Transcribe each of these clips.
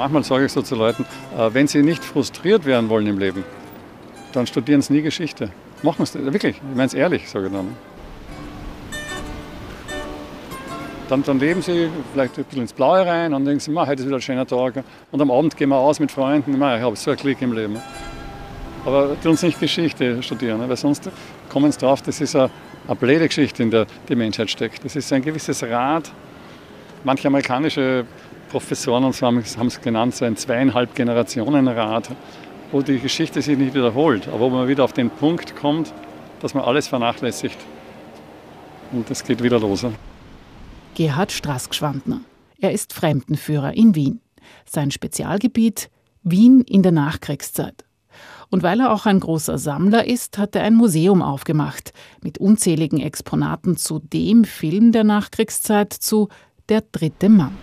Manchmal sage ich so zu Leuten, äh, wenn sie nicht frustriert werden wollen im Leben, dann studieren sie nie Geschichte. Machen sie das, wirklich, ich meine es ehrlich, sage ich dann. Dann, dann, leben sie vielleicht ein bisschen ins Blaue rein und denken sie, heute ist wieder ein schöner Tag. Und am Abend gehen wir aus mit Freunden, ich habe so einen Klick im Leben. Aber tun uns nicht Geschichte studieren, weil sonst kommen sie drauf, das ist eine, eine blöde Geschichte, in der die Menschheit steckt. Das ist ein gewisses Rad. Manche amerikanische Professoren und so haben es genannt, so ein zweieinhalb Generationen Rad, wo die Geschichte sich nicht wiederholt, aber wo man wieder auf den Punkt kommt, dass man alles vernachlässigt. Und es geht wieder los. Gerhard Straßgschwandner. Er ist Fremdenführer in Wien. Sein Spezialgebiet Wien in der Nachkriegszeit. Und weil er auch ein großer Sammler ist, hat er ein Museum aufgemacht mit unzähligen Exponaten zu dem Film der Nachkriegszeit zu Der dritte Mann.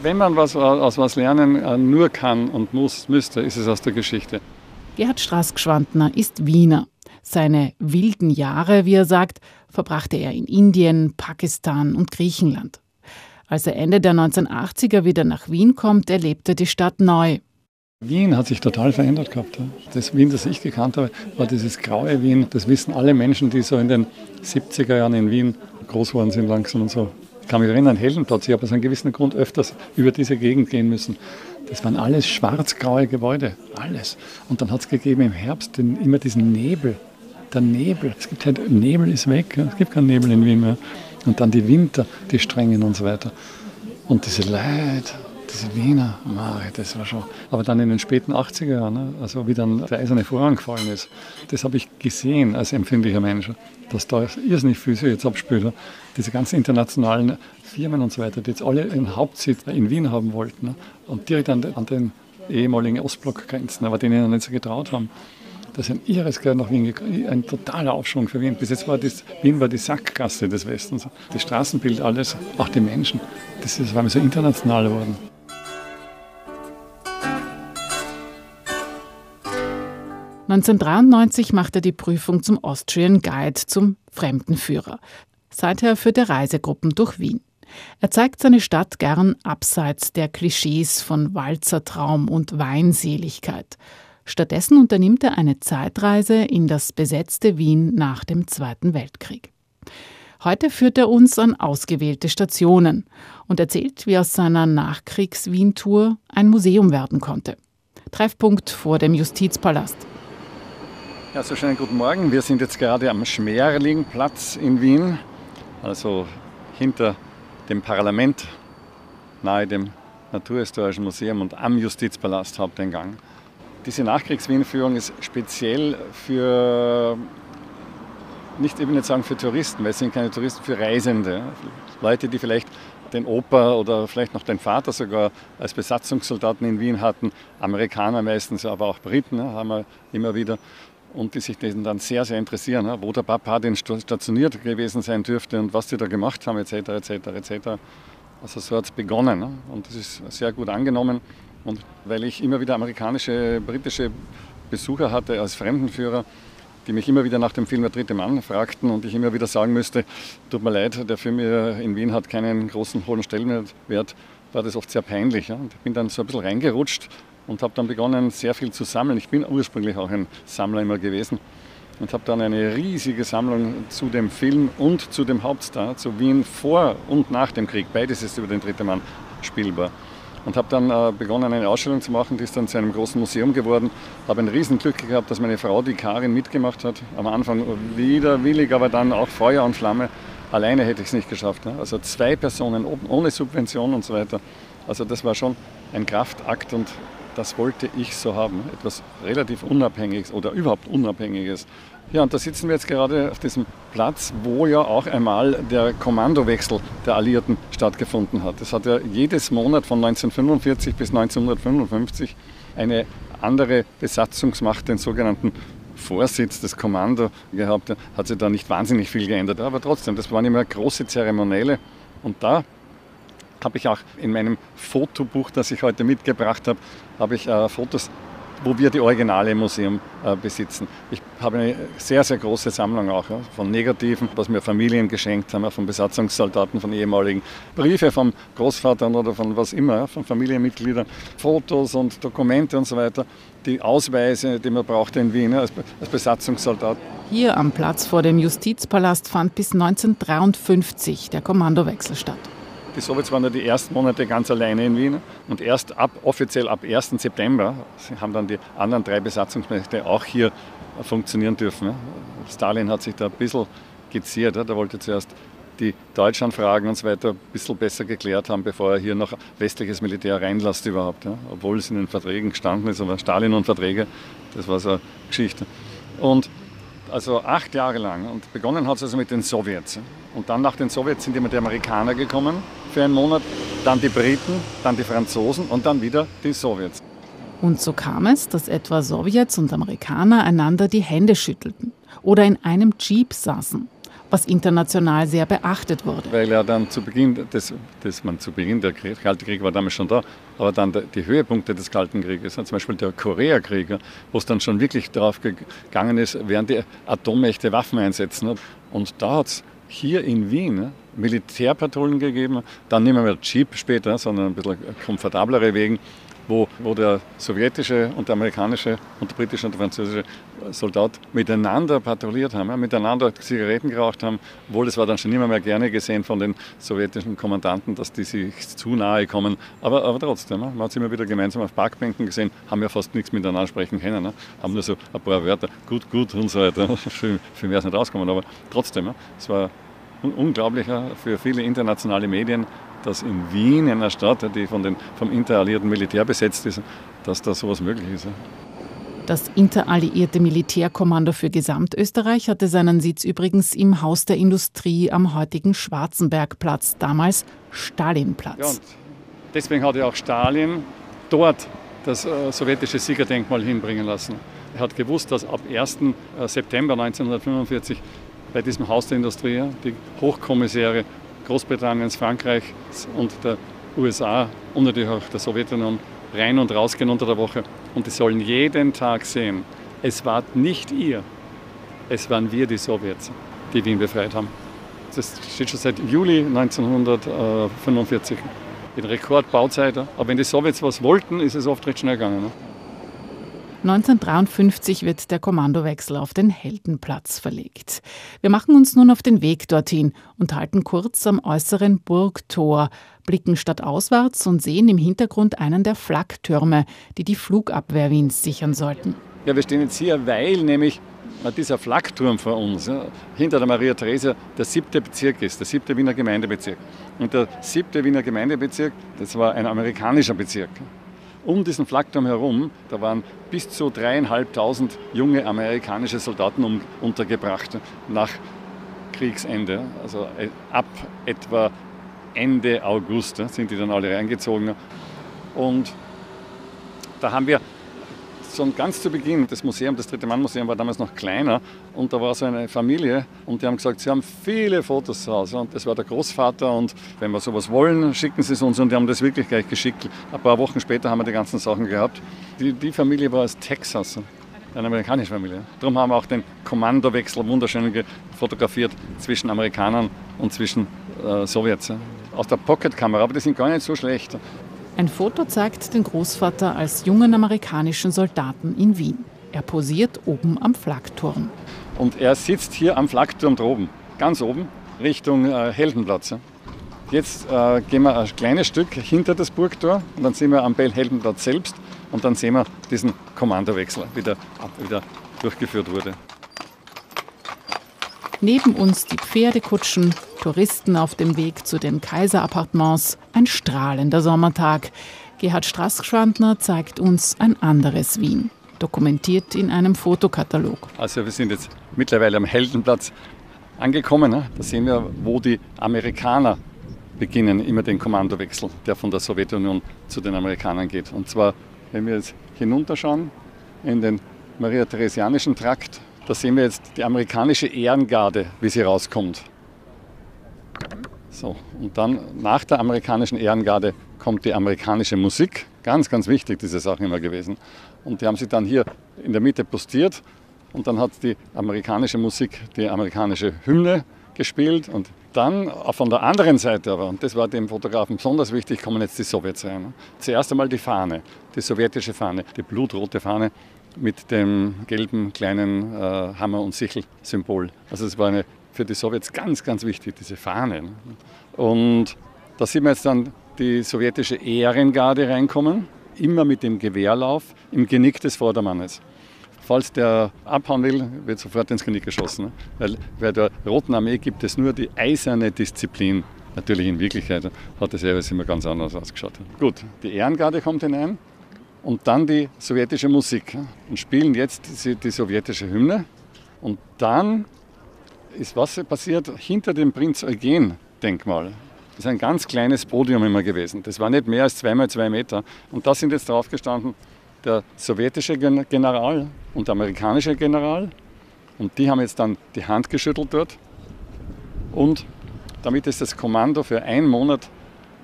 Wenn man was aus was lernen äh, nur kann und muss, müsste, ist es aus der Geschichte. Gerhard Straßgschwandner ist Wiener. Seine wilden Jahre, wie er sagt, verbrachte er in Indien, Pakistan und Griechenland. Als er Ende der 1980er wieder nach Wien kommt, erlebt er die Stadt neu. Wien hat sich total verändert gehabt. Das Wien, das ich gekannt habe, war dieses graue Wien. Das wissen alle Menschen, die so in den 70er Jahren in Wien groß geworden sind langsam und so. Ich kann mich erinnern, Heldenplatz, ich habe aus einem gewissen Grund öfters über diese Gegend gehen müssen. Das waren alles schwarz-graue Gebäude, alles. Und dann hat es gegeben im Herbst den, immer diesen Nebel der Nebel. Es gibt halt, Nebel ist weg, es gibt keinen Nebel in Wien mehr. Und dann die Winter, die strengen und so weiter. Und diese Leute, diese Wiener, das war schon. Aber dann in den späten 80er Jahren, ne, also wie dann der eiserne Vorhang gefallen ist, das habe ich gesehen als empfindlicher Mensch, dass da irrsinnig viel jetzt abspült. Diese ganzen internationalen Firmen und so weiter, die jetzt alle einen Hauptsitz in Wien haben wollten ne, und direkt an, an den ehemaligen Ostblockgrenzen, aber denen noch nicht so getraut haben. Das ist ein irres Geld nach Wien gekommen, ein totaler Aufschwung für Wien. Bis jetzt war das, Wien war die Sackgasse des Westens. Das Straßenbild, alles, auch die Menschen. Das ist, war mir so international geworden. (1993) macht er die Prüfung zum Austrian Guide, zum Fremdenführer. Seither führt er Reisegruppen durch Wien. Er zeigt seine Stadt gern abseits der Klischees von Walzertraum und Weinseligkeit. Stattdessen unternimmt er eine Zeitreise in das besetzte Wien nach dem Zweiten Weltkrieg. Heute führt er uns an ausgewählte Stationen und erzählt, wie aus seiner Nachkriegs-Wien-Tour ein Museum werden konnte. Treffpunkt vor dem Justizpalast. Ja, so schönen guten Morgen. Wir sind jetzt gerade am Schmerlingplatz in Wien, also hinter dem Parlament, nahe dem Naturhistorischen Museum und am Justizpalast Haupteingang. Diese Nachkriegs-Wien-Führung ist speziell für, nicht eben nicht sagen für Touristen, weil es sind keine Touristen, für Reisende. Leute, die vielleicht den Opa oder vielleicht noch den Vater sogar als Besatzungssoldaten in Wien hatten, Amerikaner meistens, aber auch Briten ne, haben wir immer wieder und die sich dessen dann sehr, sehr interessieren, wo der Papa denn stationiert gewesen sein dürfte und was die da gemacht haben, etc., etc., etc. Also so hat es begonnen ne, und das ist sehr gut angenommen. Und weil ich immer wieder amerikanische, britische Besucher hatte als Fremdenführer, die mich immer wieder nach dem Film Der dritte Mann fragten und ich immer wieder sagen müsste, tut mir leid, der Film in Wien hat keinen großen hohen Stellenwert, war das oft sehr peinlich. Und ich bin dann so ein bisschen reingerutscht und habe dann begonnen, sehr viel zu sammeln. Ich bin ursprünglich auch ein Sammler immer gewesen und habe dann eine riesige Sammlung zu dem Film und zu dem Hauptstar, zu Wien vor und nach dem Krieg. Beides ist über den dritten Mann spielbar und habe dann äh, begonnen, eine Ausstellung zu machen. Die ist dann zu einem großen Museum geworden. Habe ein Riesenglück gehabt, dass meine Frau, die Karin, mitgemacht hat. Am Anfang widerwillig, aber dann auch Feuer und Flamme. Alleine hätte ich es nicht geschafft. Ne? Also zwei Personen ohne Subvention und so weiter. Also das war schon ein Kraftakt und das wollte ich so haben. Etwas relativ Unabhängiges oder überhaupt Unabhängiges. Ja, und da sitzen wir jetzt gerade auf diesem Platz, wo ja auch einmal der Kommandowechsel der Alliierten stattgefunden hat. Es hat ja jedes Monat von 1945 bis 1955 eine andere Besatzungsmacht, den sogenannten Vorsitz des Kommando gehabt. Hat sich da nicht wahnsinnig viel geändert, aber trotzdem, das waren immer große Zeremonielle. Und da habe ich auch in meinem Fotobuch, das ich heute mitgebracht habe, habe ich äh, Fotos wo wir die Originale im Museum äh, besitzen. Ich habe eine sehr, sehr große Sammlung auch ja, von Negativen, was mir Familien geschenkt haben, von Besatzungssoldaten, von ehemaligen Briefe vom Großvater oder von was immer, von Familienmitgliedern, Fotos und Dokumente und so weiter, die Ausweise, die man brauchte in Wien als, als Besatzungssoldat. Hier am Platz vor dem Justizpalast fand bis 1953 der Kommandowechsel statt. Die Sowjets waren ja die ersten Monate ganz alleine in Wien und erst ab, offiziell ab 1. September haben dann die anderen drei Besatzungsmächte auch hier funktionieren dürfen. Stalin hat sich da ein bisschen geziert. Da wollte zuerst die Deutschanfragen und so weiter ein bisschen besser geklärt haben, bevor er hier noch westliches Militär reinlässt überhaupt. Obwohl es in den Verträgen gestanden ist, aber Stalin und Verträge, das war so eine Geschichte. Und also acht Jahre lang. Und begonnen hat es also mit den Sowjets. Und dann nach den Sowjets sind immer die Amerikaner gekommen für einen Monat, dann die Briten, dann die Franzosen und dann wieder die Sowjets. Und so kam es, dass etwa Sowjets und Amerikaner einander die Hände schüttelten oder in einem Jeep saßen, was international sehr beachtet wurde. Weil ja dann zu Beginn, des, des, man zu Beginn der Krieg, Kalte Krieg war damals schon da, aber dann die Höhepunkte des Kalten Krieges, zum Beispiel der Koreakrieg, wo es dann schon wirklich darauf gegangen ist, werden die Atommächte Waffen einsetzen. Und da hat es hier in Wien Militärpatrouillen gegeben, dann nicht mehr Jeep später, sondern ein bisschen komfortablere Wegen, wo, wo der sowjetische und der amerikanische und der britische und der französische Soldat miteinander patrouilliert haben, ja, miteinander Zigaretten geraucht haben, obwohl das war dann schon immer mehr gerne gesehen von den sowjetischen Kommandanten, dass die sich zu nahe kommen. Aber, aber trotzdem, ja, man hat sie immer wieder gemeinsam auf Parkbänken gesehen, haben ja fast nichts miteinander sprechen können, ja, haben nur so ein paar Wörter, gut, gut und so weiter. Für, für wäre es nicht rausgekommen, aber trotzdem, es war unglaublicher für viele internationale Medien, dass in Wien, in einer Stadt, die von den, vom interalliierten Militär besetzt ist, dass da sowas möglich ist. Das interalliierte Militärkommando für Gesamtösterreich hatte seinen Sitz übrigens im Haus der Industrie am heutigen Schwarzenbergplatz, damals Stalinplatz. Ja, und deswegen hat ja auch Stalin dort das äh, sowjetische Siegerdenkmal hinbringen lassen. Er hat gewusst, dass ab 1. Äh, September 1945 bei diesem Haus der Industrie die Hochkommissäre Großbritanniens, Frankreichs und der USA und natürlich auch der Sowjetunion rein und rausgehen unter der Woche. Und die sollen jeden Tag sehen, es war nicht ihr, es waren wir, die Sowjets, die Wien befreit haben. Das steht schon seit Juli 1945 in Rekordbauzeit. Aber wenn die Sowjets was wollten, ist es oft recht schnell gegangen. Ne? 1953 wird der Kommandowechsel auf den Heldenplatz verlegt. Wir machen uns nun auf den Weg dorthin und halten kurz am äußeren Burgtor, blicken stadtauswärts und sehen im Hintergrund einen der Flaktürme, die die Flugabwehr Wiens sichern sollten. Ja, wir stehen jetzt hier, weil nämlich dieser Flakturm vor uns, ja, hinter der Maria Theresia, der siebte Bezirk ist, der siebte Wiener Gemeindebezirk. Und der siebte Wiener Gemeindebezirk, das war ein amerikanischer Bezirk um diesen Flakturm herum, da waren bis zu dreieinhalbtausend junge amerikanische Soldaten um, untergebracht nach Kriegsende. Also äh, ab etwa Ende August sind die dann alle reingezogen. Und da haben wir schon ganz zu Beginn, das Museum, das Dritte Mann Museum war damals noch kleiner und da war so eine Familie und die haben gesagt, sie haben viele Fotos zu Hause und das war der Großvater und wenn wir sowas wollen, schicken sie es uns und die haben das wirklich gleich geschickt. Ein paar Wochen später haben wir die ganzen Sachen gehabt. Die, die Familie war aus Texas, eine amerikanische Familie. Darum haben wir auch den Kommandowechsel wunderschön fotografiert zwischen Amerikanern und zwischen äh, Sowjets. Aus der Pocketkamera, aber die sind gar nicht so schlecht. Ein Foto zeigt den Großvater als jungen amerikanischen Soldaten in Wien. Er posiert oben am Flakturm. Und er sitzt hier am Flakturm droben, ganz oben, Richtung äh, Heldenplatz. Jetzt äh, gehen wir ein kleines Stück hinter das Burgtor und dann sind wir am Bell Heldenplatz selbst und dann sehen wir diesen Kommandowechsel, wie der wieder durchgeführt wurde. Neben uns die Pferdekutschen, Touristen auf dem Weg zu den Kaiserappartements, ein strahlender Sommertag. Gerhard Straßschwandner zeigt uns ein anderes Wien, dokumentiert in einem Fotokatalog. Also wir sind jetzt mittlerweile am Heldenplatz angekommen. Ne? Da sehen wir, wo die Amerikaner beginnen, immer den Kommandowechsel, der von der Sowjetunion zu den Amerikanern geht. Und zwar, wenn wir jetzt hinunterschauen in den Maria-Theresianischen Trakt, da sehen wir jetzt die amerikanische Ehrengarde, wie sie rauskommt. So, und dann nach der amerikanischen Ehrengarde kommt die amerikanische Musik. Ganz, ganz wichtig, diese Sache immer gewesen. Und die haben sich dann hier in der Mitte postiert und dann hat die amerikanische Musik die amerikanische Hymne gespielt und dann von der anderen Seite aber, und das war dem Fotografen besonders wichtig, kommen jetzt die Sowjets rein. Zuerst einmal die Fahne, die sowjetische Fahne, die blutrote Fahne mit dem gelben kleinen äh, Hammer- und Sichel-Symbol. Also es war eine, für die Sowjets ganz, ganz wichtig, diese Fahne. Und da sieht man jetzt dann die sowjetische Ehrengarde reinkommen, immer mit dem Gewehrlauf im Genick des Vordermannes. Falls der abhauen will, wird sofort ins Genick geschossen. Ne? Weil bei der Roten Armee gibt es nur die eiserne Disziplin. Natürlich in Wirklichkeit hat es jeweils immer ganz anders ausgeschaut. Gut, die Ehrengarde kommt hinein und dann die sowjetische Musik und spielen jetzt die, die sowjetische Hymne. Und dann ist was passiert hinter dem Prinz Eugen-Denkmal. Das ist ein ganz kleines Podium immer gewesen. Das war nicht mehr als zwei mal zwei Meter. Und da sind jetzt drauf gestanden der sowjetische General und der amerikanische General. Und die haben jetzt dann die Hand geschüttelt dort. Und damit ist das Kommando für einen Monat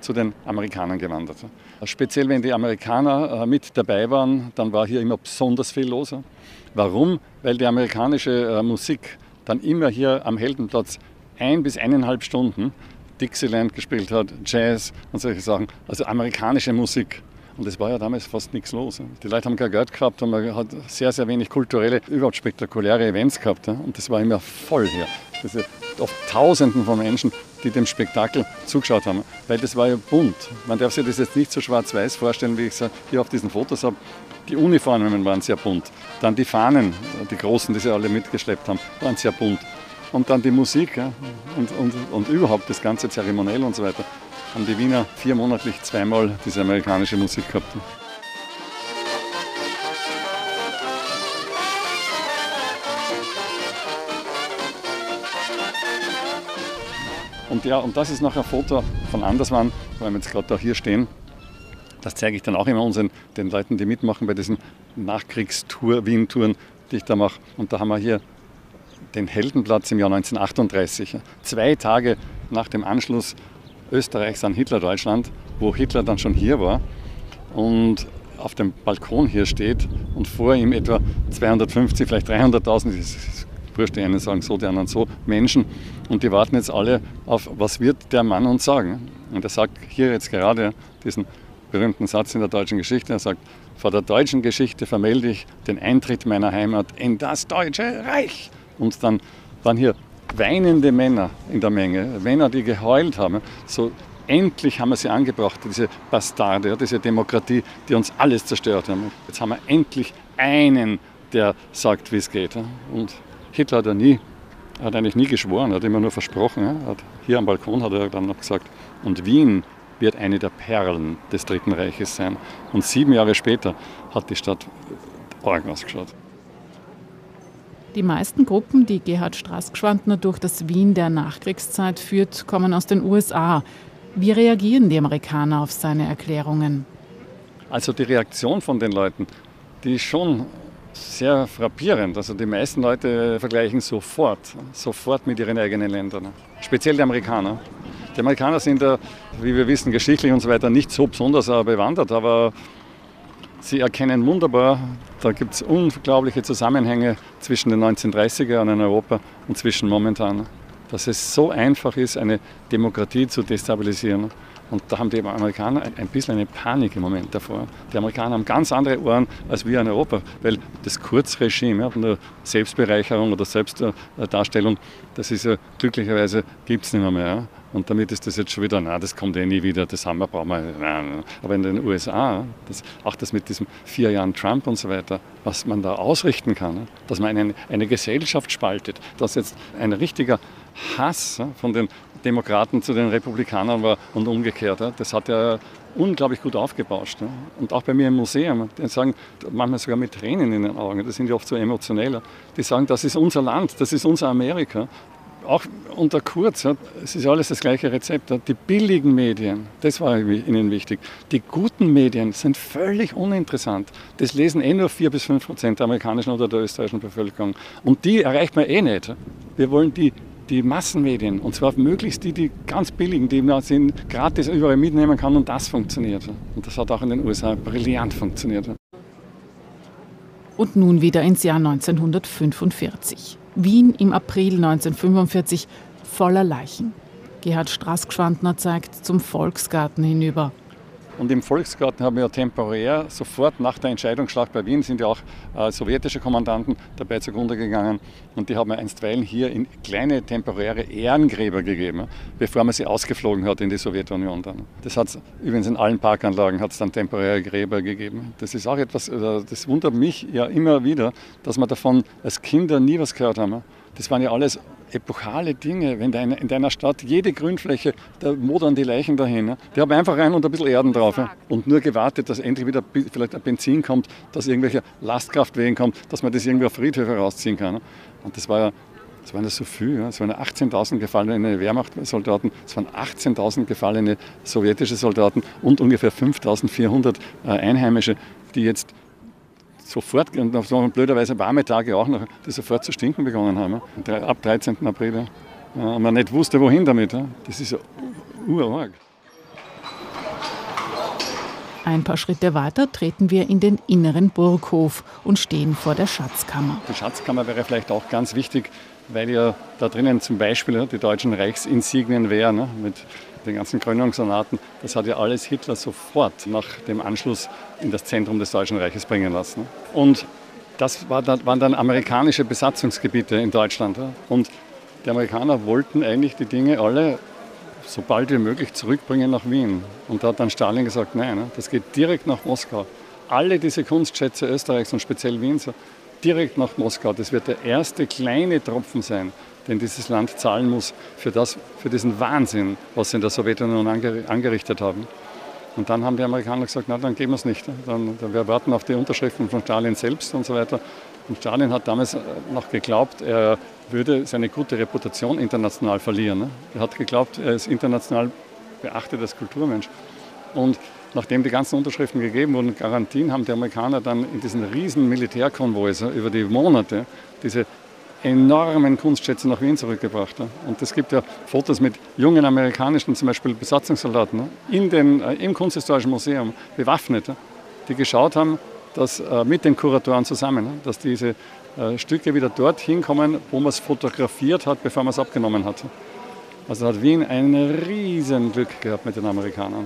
zu den Amerikanern gewandert. Speziell wenn die Amerikaner äh, mit dabei waren, dann war hier immer besonders viel los. Warum? Weil die amerikanische äh, Musik dann immer hier am Heldenplatz ein bis eineinhalb Stunden Dixieland gespielt hat, Jazz und solche Sachen. Also amerikanische Musik. Und es war ja damals fast nichts los. Die Leute haben kein Geld gehabt und man hat sehr, sehr wenig kulturelle, überhaupt spektakuläre Events gehabt. Und das war immer voll hier. Das sind oft Tausenden von Menschen, die dem Spektakel zugeschaut haben. Weil das war ja bunt. Man darf sich das jetzt nicht so schwarz-weiß vorstellen, wie ich es hier auf diesen Fotos habe. Die Uniformen waren sehr bunt. Dann die Fahnen, die großen, die sie alle mitgeschleppt haben, waren sehr bunt. Und dann die Musik ja, und, und, und überhaupt das ganze Zeremoniell und so weiter haben die Wiener viermonatlich zweimal diese amerikanische Musik gehabt. Und, ja, und das ist noch ein Foto von Andersmann, weil wir jetzt gerade da hier stehen. Das zeige ich dann auch immer unseren, den Leuten, die mitmachen bei diesen Nachkriegstour, Wien-Touren, die ich da mache. Und da haben wir hier den Heldenplatz im Jahr 1938. Zwei Tage nach dem Anschluss Österreichs an Hitler-Deutschland, wo Hitler dann schon hier war und auf dem Balkon hier steht und vor ihm etwa 250, vielleicht 300.000, wurscht, die einen sagen so, die anderen so, Menschen und die warten jetzt alle auf, was wird der Mann uns sagen. Und er sagt hier jetzt gerade diesen berühmten Satz in der deutschen Geschichte, er sagt, vor der deutschen Geschichte vermelde ich den Eintritt meiner Heimat in das Deutsche Reich. Und dann, dann hier weinende Männer in der Menge, Männer, die geheult haben. So endlich haben wir sie angebracht, diese Bastarde, diese Demokratie, die uns alles zerstört haben. Jetzt haben wir endlich einen, der sagt, wie es geht. Und Hitler hat ja nie, hat eigentlich nie geschworen, hat immer nur versprochen. Hat, hier am Balkon hat er dann noch gesagt, und Wien wird eine der Perlen des Dritten Reiches sein. Und sieben Jahre später hat die Stadt Orgen ausgeschaut. Die meisten Gruppen, die Gerhard Straßgeschwandner durch das Wien der Nachkriegszeit führt, kommen aus den USA. Wie reagieren die Amerikaner auf seine Erklärungen? Also die Reaktion von den Leuten, die ist schon sehr frappierend. Also die meisten Leute vergleichen sofort, sofort mit ihren eigenen Ländern. Speziell die Amerikaner. Die Amerikaner sind, wie wir wissen, geschichtlich und so weiter nicht so besonders bewandert, aber Sie erkennen wunderbar, da gibt es unglaubliche Zusammenhänge zwischen den 1930er Jahren in Europa und zwischen momentan. Dass es so einfach ist, eine Demokratie zu destabilisieren. Und da haben die Amerikaner ein bisschen eine Panik im Moment davor. Die Amerikaner haben ganz andere Ohren als wir in Europa, weil das Kurzregime ja, von der Selbstbereicherung oder Selbstdarstellung, das ist ja glücklicherweise gibt es nicht mehr. mehr. Und damit ist das jetzt schon wieder, na, das kommt eh nie wieder, das haben wir, brauchen wir. Nein. Aber in den USA, das, auch das mit diesem vier Jahren Trump und so weiter, was man da ausrichten kann, dass man eine, eine Gesellschaft spaltet, dass jetzt ein richtiger Hass von den Demokraten zu den Republikanern war und umgekehrt. Das hat ja unglaublich gut aufgebauscht. Und auch bei mir im Museum, die sagen manchmal sogar mit Tränen in den Augen, das sind ja oft so emotioneller, die sagen, das ist unser Land, das ist unser Amerika. Auch unter Kurz, es ist alles das gleiche Rezept. Die billigen Medien, das war ihnen wichtig. Die guten Medien sind völlig uninteressant. Das lesen eh nur 4 bis 5 Prozent der amerikanischen oder der österreichischen Bevölkerung. Und die erreicht man eh nicht. Wir wollen die die Massenmedien, und zwar möglichst die, die ganz billigen, die man sind, gratis überall mitnehmen kann und das funktioniert. Und das hat auch in den USA brillant funktioniert. Und nun wieder ins Jahr 1945. Wien im April 1945 voller Leichen. Gerhard Straßgschwandner zeigt zum Volksgarten hinüber. Und im Volksgarten haben wir temporär sofort nach der Entscheidungsschlacht bei Wien sind ja auch äh, sowjetische Kommandanten dabei zugrunde gegangen. Und die haben wir einstweilen hier in kleine temporäre Ehrengräber gegeben, bevor man sie ausgeflogen hat in die Sowjetunion dann. Das hat übrigens in allen Parkanlagen hat es dann temporäre Gräber gegeben. Das ist auch etwas, äh, das wundert mich ja immer wieder, dass wir davon als Kinder nie was gehört haben. Das waren ja alles epochale Dinge, wenn deine, in deiner Stadt jede Grünfläche, da modern die Leichen dahin. Ne? Die haben einfach rein und ein bisschen Erden drauf. Ja? Und nur gewartet, dass endlich wieder vielleicht ein Benzin kommt, dass irgendwelche Lastkraftwegen kommt, dass man das irgendwie auf Friedhöfe rausziehen kann. Ne? Und das war ja es waren ja so viel, es waren 18.000 gefallene Wehrmachtssoldaten, es waren 18.000 gefallene sowjetische Soldaten und ungefähr 5.400 äh, Einheimische, die jetzt sofort, und auf so blöderweise warme Tage auch noch, die sofort zu stinken begonnen haben. Ab 13. April. Und man nicht wusste, wohin damit. Das ist ja urarg. Ein paar Schritte weiter treten wir in den inneren Burghof und stehen vor der Schatzkammer. Die Schatzkammer wäre vielleicht auch ganz wichtig, weil ja da drinnen zum Beispiel die deutschen Reichsinsignien wären, mit den ganzen Gründungssonaten, das hat ja alles Hitler sofort nach dem Anschluss in das Zentrum des Deutschen Reiches bringen lassen. Und das waren dann amerikanische Besatzungsgebiete in Deutschland. Und die Amerikaner wollten eigentlich die Dinge alle so bald wie möglich zurückbringen nach Wien. Und da hat dann Stalin gesagt, nein, das geht direkt nach Moskau. Alle diese Kunstschätze Österreichs und speziell Wiens direkt nach Moskau. Das wird der erste kleine Tropfen sein, den dieses Land zahlen muss für, das, für diesen Wahnsinn, was sie in der Sowjetunion angerichtet haben. Und dann haben die Amerikaner gesagt, na dann geben wir es nicht. Dann, wir warten auf die Unterschriften von Stalin selbst und so weiter. Und Stalin hat damals äh, noch geglaubt, er würde seine gute Reputation international verlieren. Er hat geglaubt, er ist international beachtet als Kulturmensch. Und nachdem die ganzen Unterschriften gegeben wurden, Garantien, haben die Amerikaner dann in diesen riesen Militärkonvois über die Monate diese enormen Kunstschätze nach Wien zurückgebracht. Und es gibt ja Fotos mit jungen amerikanischen, zum Beispiel Besatzungssoldaten, in den, äh, im Kunsthistorischen Museum, bewaffnet, die geschaut haben, dass äh, mit den Kuratoren zusammen, dass diese äh, Stücke wieder dorthin kommen, wo man es fotografiert hat, bevor man es abgenommen hat. Also hat Wien ein riesen Glück gehabt mit den Amerikanern.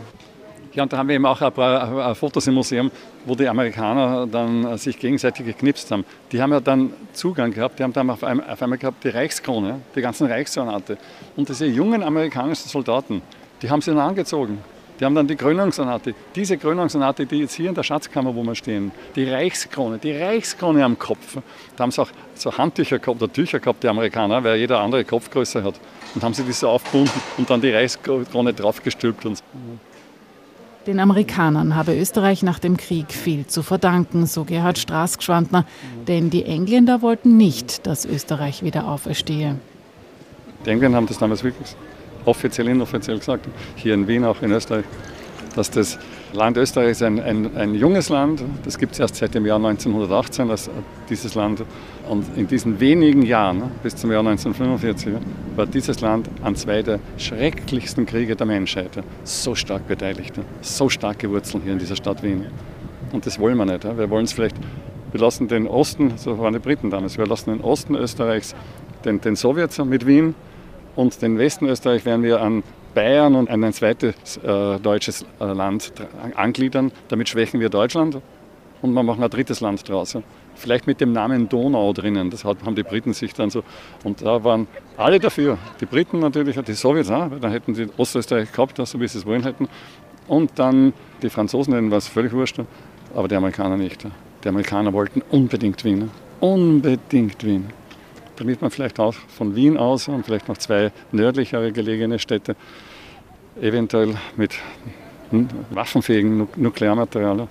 Ja, und da haben wir eben auch ein paar Fotos im Museum, wo die Amerikaner dann äh, sich gegenseitig geknipst haben. Die haben ja dann Zugang gehabt, die haben dann auf einmal, gehabt die Reichskrone, die ganzen Reichsornate. Und diese jungen amerikanischen Soldaten, die haben sie dann angezogen. Die haben dann die Krönungsornate. Diese Krönungsornate, die jetzt hier in der Schatzkammer, wo wir stehen, die Reichskrone, die Reichskrone am Kopf. Da haben sie auch so Handtücher gehabt oder Tücher gehabt, die Amerikaner, weil jeder andere Kopfgröße hat. Und haben sie die so aufgebunden und dann die Reichskrone draufgestülpt. Und so. Den Amerikanern habe Österreich nach dem Krieg viel zu verdanken, so Gerhard Straßgschwandner. Denn die Engländer wollten nicht, dass Österreich wieder auferstehe. Die Engländer haben das damals wirklich offiziell, inoffiziell gesagt, hier in Wien, auch in Österreich, dass das Land Österreich ist ein, ein, ein junges Land. Das gibt es erst seit dem Jahr 1918, dass dieses Land. Und in diesen wenigen Jahren, bis zum Jahr 1945, war dieses Land an zwei der schrecklichsten Kriege der Menschheit so stark beteiligt, so stark gewurzelt hier in dieser Stadt Wien. Und das wollen wir nicht. Wir wollen es vielleicht, wir lassen den Osten, so waren die Briten damals, wir lassen den Osten Österreichs den, den Sowjets mit Wien und den Westen Österreich werden wir an Bayern und ein zweites äh, deutsches äh, Land angliedern. Damit schwächen wir Deutschland und wir machen ein drittes Land draus. Vielleicht mit dem Namen Donau drinnen. Das haben die Briten sich dann so. Und da waren alle dafür. Die Briten natürlich, die Sowjets auch, weil dann hätten sie Ostösterreich gehabt, so wie sie es wollen hätten. Und dann die Franzosen, denen war es völlig wurscht, aber die Amerikaner nicht. Die Amerikaner wollten unbedingt Wien. Unbedingt Wien damit man vielleicht auch von Wien aus und vielleicht noch zwei nördlichere gelegene Städte eventuell mit waffenfähigen Nuklearmaterial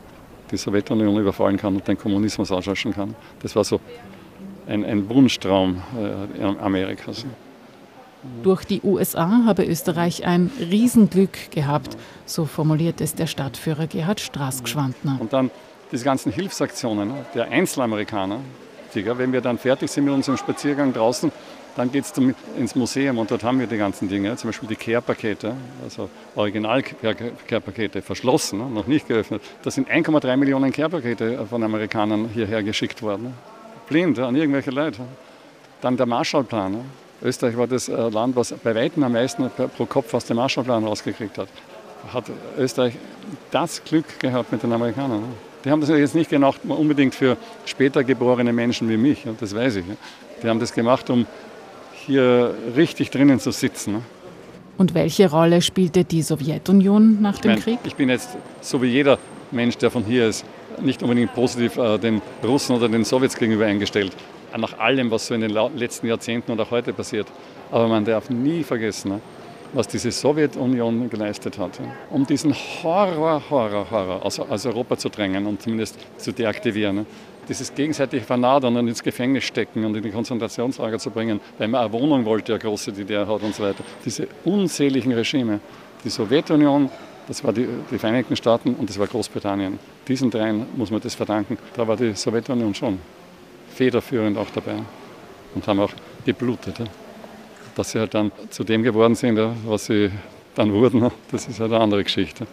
die Sowjetunion überfallen kann und den Kommunismus auslöschen kann. Das war so ein, ein Wunschtraum äh, Amerikas. Durch die USA habe Österreich ein Riesenglück gehabt, so formuliert es der Stadtführer Gerhard Straßgschwandner. Und dann diese ganzen Hilfsaktionen der Einzelamerikaner, wenn wir dann fertig sind mit unserem Spaziergang draußen, Dann geht es ins Museum und dort haben wir die ganzen Dinge, zum Beispiel die Care-Pakete, also Original-Care-Pakete, verschlossen, noch nicht geöffnet. Da sind 1,3 Millionen Care-Pakete von Amerikanern hierher geschickt worden. Blind an irgendwelche Leute. Dann der Marshallplan. Österreich war das äh, Land, was bei weitem am meisten pro Kopf aus dem Marshallplan rausgekriegt hat. Hat Österreich das Glück gehabt mit den Amerikanern. Die haben das jetzt nicht gemacht unbedingt für später geborene Menschen wie mich, das weiß ich. Die haben das gemacht, um hier richtig drinnen zu sitzen. Und welche Rolle spielte die Sowjetunion nach dem ich mein, Krieg? Ich bin jetzt, so wie jeder Mensch, der von hier ist, nicht unbedingt positiv äh, den Russen oder den Sowjets gegenüber eingestellt. Nach allem, was so in den letzten Jahrzehnten und auch heute passiert. Aber man darf nie vergessen, ne, was diese Sowjetunion geleistet hat, um diesen Horror, Horror, Horror aus, aus Europa zu drängen und zumindest zu deaktivieren. Dieses gegenseitige Vernadern und ins Gefängnis stecken und in die Konzentrationslager zu bringen, weil man eine Wohnung wollte, eine große, die der hat und so weiter. Diese unzähligen Regime. Die Sowjetunion, das war die, die Vereinigten Staaten und das war Großbritannien. Diesen dreien muss man das verdanken. Da war die Sowjetunion schon federführend auch dabei und haben auch geblutet dass sie halt dann zu dem geworden sind, was sie dann wurden, das ist halt eine andere Geschichte.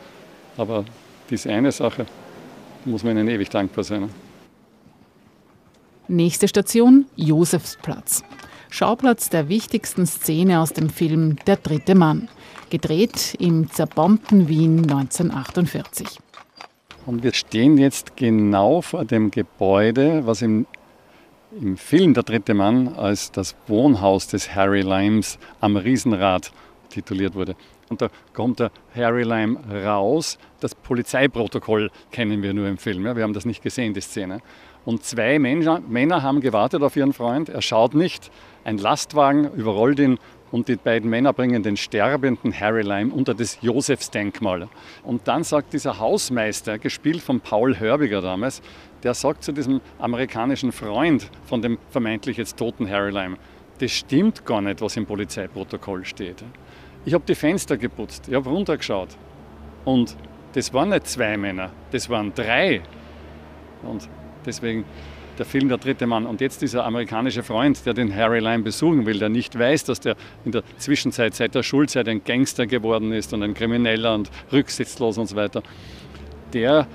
Aber diese eine Sache muss man ihnen ewig dankbar sein. Nächste Station, Josefsplatz. Schauplatz der wichtigsten Szene aus dem Film Der dritte Mann, gedreht im zerbombten Wien 1948. Und wir stehen jetzt genau vor dem Gebäude, was im im Film Der dritte Mann als das Wohnhaus des Harry Limes am Riesenrad tituliert wurde. Und da kommt der Harry Lime raus. Das Polizeiprotokoll kennen wir nur im Film. Ja? Wir haben das nicht gesehen, die Szene. Und zwei Männer, haben gewartet auf ihren Freund. Er schaut nicht. Ein Lastwagen überrollt ihn und die beiden Männer bringen den sterbenden Harry Lime unter das Josefsdenkmal. Und dann sagt dieser Hausmeister, gespielt von Paul Hörbiger damals, der sagt zu diesem amerikanischen Freund von dem vermeintlich jetzt toten Harry Lime, das stimmt gar nicht, was im Polizeiprotokoll steht. Ich habe die Fenster geputzt, ich habe runtergeschaut und das waren nicht zwei Männer, das waren drei. Und deswegen der Film Der dritte Mann. Und jetzt dieser amerikanische Freund, der den Harry Lime besuchen will, der nicht weiß, dass der in der Zwischenzeit, seit der Schulzeit, ein Gangster geworden ist und ein Krimineller und rücksichtslos und so weiter, der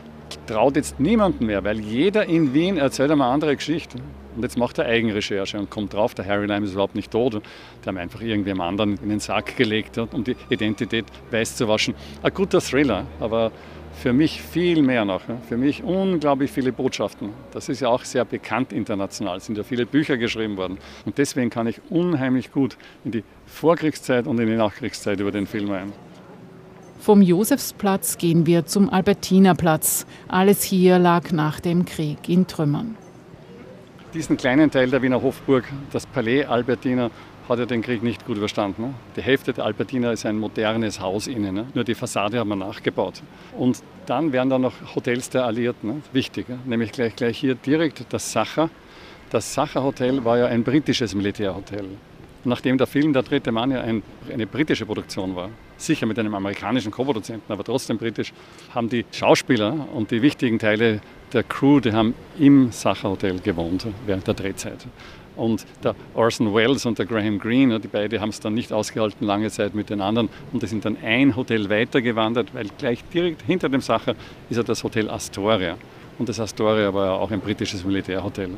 traut jetzt niemanden mehr, weil jeder in Wien erzählt eine andere Geschichte. Und jetzt macht er Eigenrecherche und kommt drauf, der Harry Lime ist überhaupt nicht tot. Die haben einfach irgendwem anderen in den Sack gelegt, um die Identität weiß zu waschen. Ein guter Thriller, aber für mich viel mehr noch. Für mich unglaublich viele Botschaften. Das ist ja auch sehr bekannt international. Es sind ja viele Bücher geschrieben worden. Und deswegen kann ich unheimlich gut in die Vorkriegszeit und in die Nachkriegszeit über den Film ein. Vom Josefsplatz gehen wir zum Albertinerplatz. Alles hier lag nach dem Krieg in Trümmern. Diesen kleinen Teil der Wiener Hofburg, das Palais Albertiner, hat er den Krieg nicht gut überstanden. Ne? Die Hälfte der Albertina ist ein modernes Haus innen, ne? nur die Fassade haben wir nachgebaut. Und dann wären da noch Hotels der Alliierten, ne? wichtig, nämlich gleich, gleich hier direkt das Sacher. Das Sacher Hotel war ja ein britisches Militärhotel. Nachdem der Film Der dritte Mann ja ein, eine britische Produktion war, sicher mit einem amerikanischen Co-Produzenten, aber trotzdem britisch, haben die Schauspieler und die wichtigen Teile der Crew, die haben im Sacher Hotel gewohnt während der Drehzeit. Und der Orson Welles und der Graham Greene, die beiden haben es dann nicht ausgehalten lange Zeit mit den anderen und die sind dann ein Hotel weitergewandert, weil gleich direkt hinter dem Sacher ist ja das Hotel Astoria. Und das Astoria war ja auch ein britisches Militärhotel.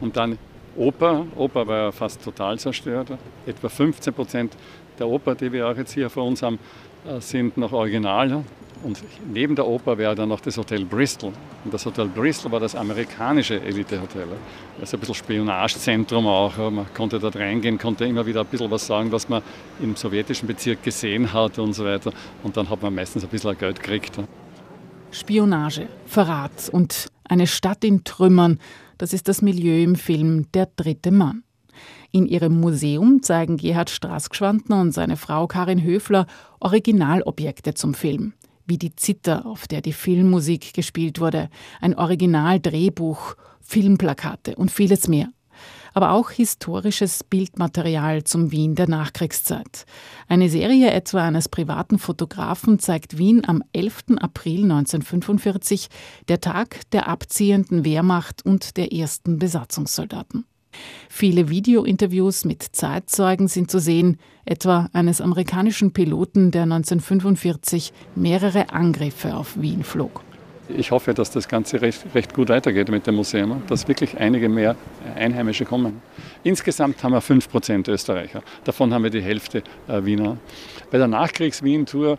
Und dann Oper. Oper war ja fast total zerstört. Etwa 15 Prozent der Oper, die wir auch jetzt hier vor uns haben, äh, sind noch original. Und neben der Oper wäre dann noch das Hotel Bristol. Und das Hotel Bristol war das amerikanische Elitehotel. Also ein bisschen Spionagezentrum auch. Man konnte dort reingehen, konnte immer wieder ein bisschen was sagen, was man im sowjetischen Bezirk gesehen hat und so weiter. Und dann hat man meistens ein bisschen Geld gekriegt. Spionage, Verrat und eine Stadt in Trümmern, das ist das Milieu im Film Der dritte Mann. In ihrem Museum zeigen Gerhard Straßgschwandner und seine Frau Karin Höfler Originalobjekte zum Film wie die Zither, auf der die Filmmusik gespielt wurde, ein Originaldrehbuch, Filmplakate und vieles mehr. Aber auch historisches Bildmaterial zum Wien der Nachkriegszeit. Eine Serie etwa eines privaten Fotografen zeigt Wien am 11. April 1945, der Tag der abziehenden Wehrmacht und der ersten Besatzungssoldaten. Viele Videointerviews mit Zeitzeugen sind zu sehen, etwa eines amerikanischen Piloten, der 1945 mehrere Angriffe auf Wien flog. Ich hoffe, dass das Ganze recht, recht, gut weitergeht mit dem Museum, dass wirklich einige mehr Einheimische kommen. Insgesamt haben wir 5% Österreicher. Davon haben wir die Hälfte äh, Wiener. Bei der Nachkriegs-Wien-Tour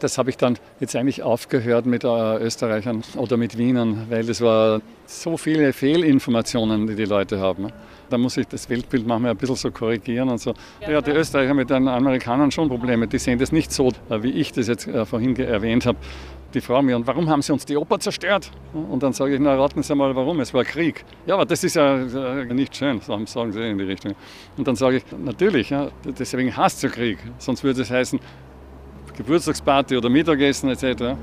das habe ich dann jetzt eigentlich aufgehört mit äh, Österreichern oder mit Wienern, weil es war so viele Fehlinformationen, die die Leute haben. Da muss ich das Weltbild manchmal ein bisschen so korrigieren und so. Ja, die Österreicher mit den Amerikanern schon Probleme. Die sehen das nicht so, äh, wie ich das jetzt äh, vorhin erwähnt habe. Die fragen mich, und warum haben sie uns die Oper zerstört? Und dann sage ich, na raten Sie mal, warum? Es war Krieg. Ja, aber das ist ja nicht schön, sagen sie in die Richtung. Und dann sage ich, natürlich, ja, deswegen hasst du Krieg. Sonst würde es heißen, Geburtstagsparty oder Mittagessen etc.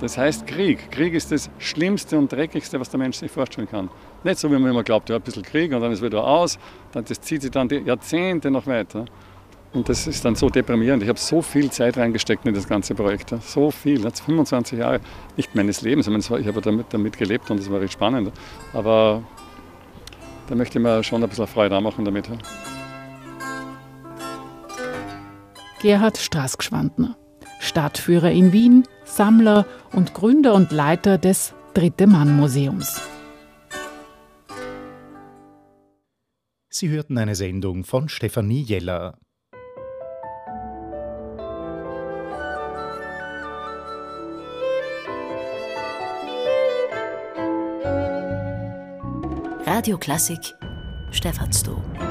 Das heißt Krieg. Krieg ist das Schlimmste und Dreckigste, was der Mensch sich vorstellen kann. Nicht so, wie man immer glaubt, ja, ein bisschen Krieg und dann ist wieder aus. Das zieht sich dann die Jahrzehnte noch weiter. Und das ist dann so deprimierend. Ich habe so viel Zeit reingesteckt in das ganze Projekt. So viel. Jetzt 25 Jahre, nicht meines Lebens. Ich, ich habe damit, damit gelebt und das war recht spannend. Aber da möchte ich mir schon ein bisschen Freude machen damit. Gerhard Straßgschwandner, Stadtführer in Wien, Sammler und Gründer und Leiter des Dritte Mann Museums. Sie hörten eine Sendung von Stefanie Jeller. Radio Klassik, Stephansdom.